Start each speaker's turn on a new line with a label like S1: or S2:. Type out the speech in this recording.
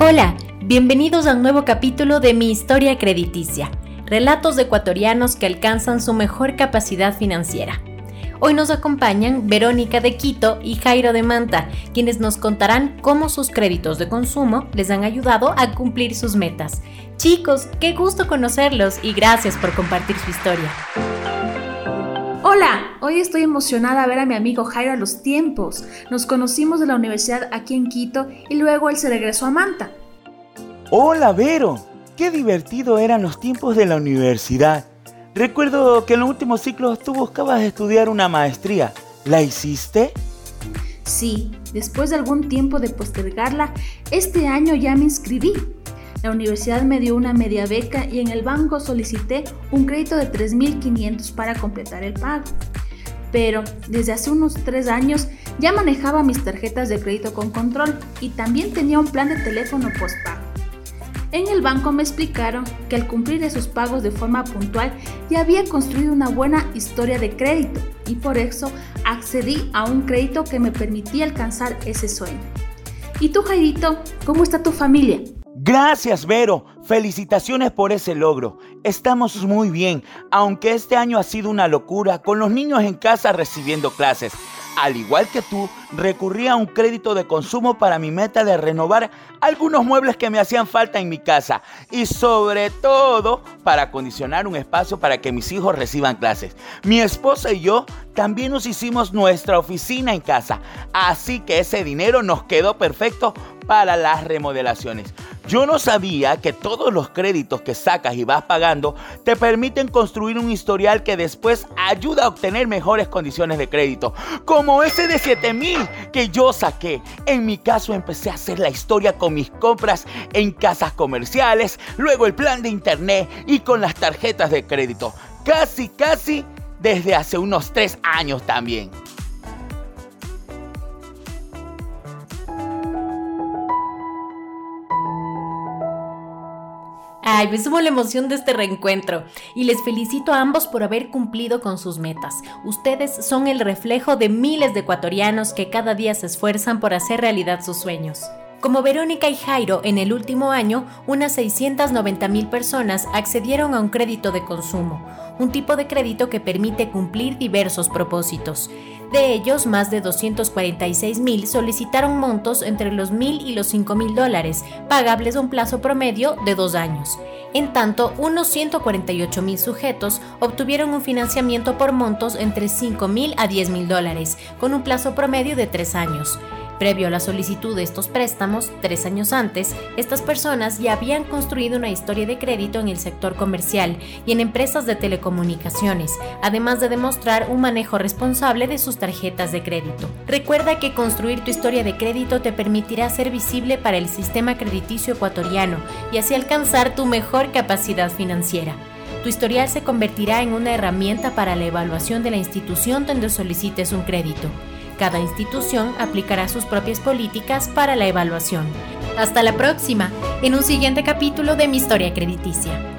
S1: Hola, bienvenidos a un nuevo capítulo de Mi Historia Crediticia, relatos de ecuatorianos que alcanzan su mejor capacidad financiera. Hoy nos acompañan Verónica de Quito y Jairo de Manta, quienes nos contarán cómo sus créditos de consumo les han ayudado a cumplir sus metas. Chicos, qué gusto conocerlos y gracias por compartir su historia.
S2: Hola, hoy estoy emocionada a ver a mi amigo Jairo a los tiempos. Nos conocimos de la universidad aquí en Quito y luego él se regresó a Manta.
S3: Hola, Vero. Qué divertido eran los tiempos de la universidad. Recuerdo que en los últimos ciclos tú buscabas estudiar una maestría. ¿La hiciste?
S2: Sí, después de algún tiempo de postergarla, este año ya me inscribí. La universidad me dio una media beca y en el banco solicité un crédito de 3.500 para completar el pago. Pero desde hace unos tres años ya manejaba mis tarjetas de crédito con control y también tenía un plan de teléfono postpago. En el banco me explicaron que al cumplir esos pagos de forma puntual ya había construido una buena historia de crédito y por eso accedí a un crédito que me permitía alcanzar ese sueño. ¿Y tú, Jairito, cómo está tu familia?
S3: Gracias, Vero. Felicitaciones por ese logro. Estamos muy bien, aunque este año ha sido una locura con los niños en casa recibiendo clases. Al igual que tú, recurrí a un crédito de consumo para mi meta de renovar algunos muebles que me hacían falta en mi casa y sobre todo para acondicionar un espacio para que mis hijos reciban clases. Mi esposa y yo también nos hicimos nuestra oficina en casa, así que ese dinero nos quedó perfecto para las remodelaciones. Yo no sabía que todos los créditos que sacas y vas pagando te permiten construir un historial que después ayuda a obtener mejores condiciones de crédito, como ese de 7000 que yo saqué. En mi caso empecé a hacer la historia con mis compras en casas comerciales, luego el plan de internet y con las tarjetas de crédito. Casi, casi desde hace unos 3 años también.
S1: Ay, me sumo la emoción de este reencuentro y les felicito a ambos por haber cumplido con sus metas. Ustedes son el reflejo de miles de ecuatorianos que cada día se esfuerzan por hacer realidad sus sueños. Como Verónica y Jairo, en el último año, unas 690 mil personas accedieron a un crédito de consumo, un tipo de crédito que permite cumplir diversos propósitos. De ellos, más de 246 mil solicitaron montos entre los mil y los 5 mil dólares, pagables a un plazo promedio de dos años. En tanto, unos 148 mil sujetos obtuvieron un financiamiento por montos entre 5 mil a 10 mil dólares, con un plazo promedio de tres años. Previo a la solicitud de estos préstamos, tres años antes, estas personas ya habían construido una historia de crédito en el sector comercial y en empresas de telecomunicaciones, además de demostrar un manejo responsable de sus tarjetas de crédito. Recuerda que construir tu historia de crédito te permitirá ser visible para el sistema crediticio ecuatoriano y así alcanzar tu mejor capacidad financiera. Tu historial se convertirá en una herramienta para la evaluación de la institución donde solicites un crédito. Cada institución aplicará sus propias políticas para la evaluación. Hasta la próxima, en un siguiente capítulo de Mi Historia Crediticia.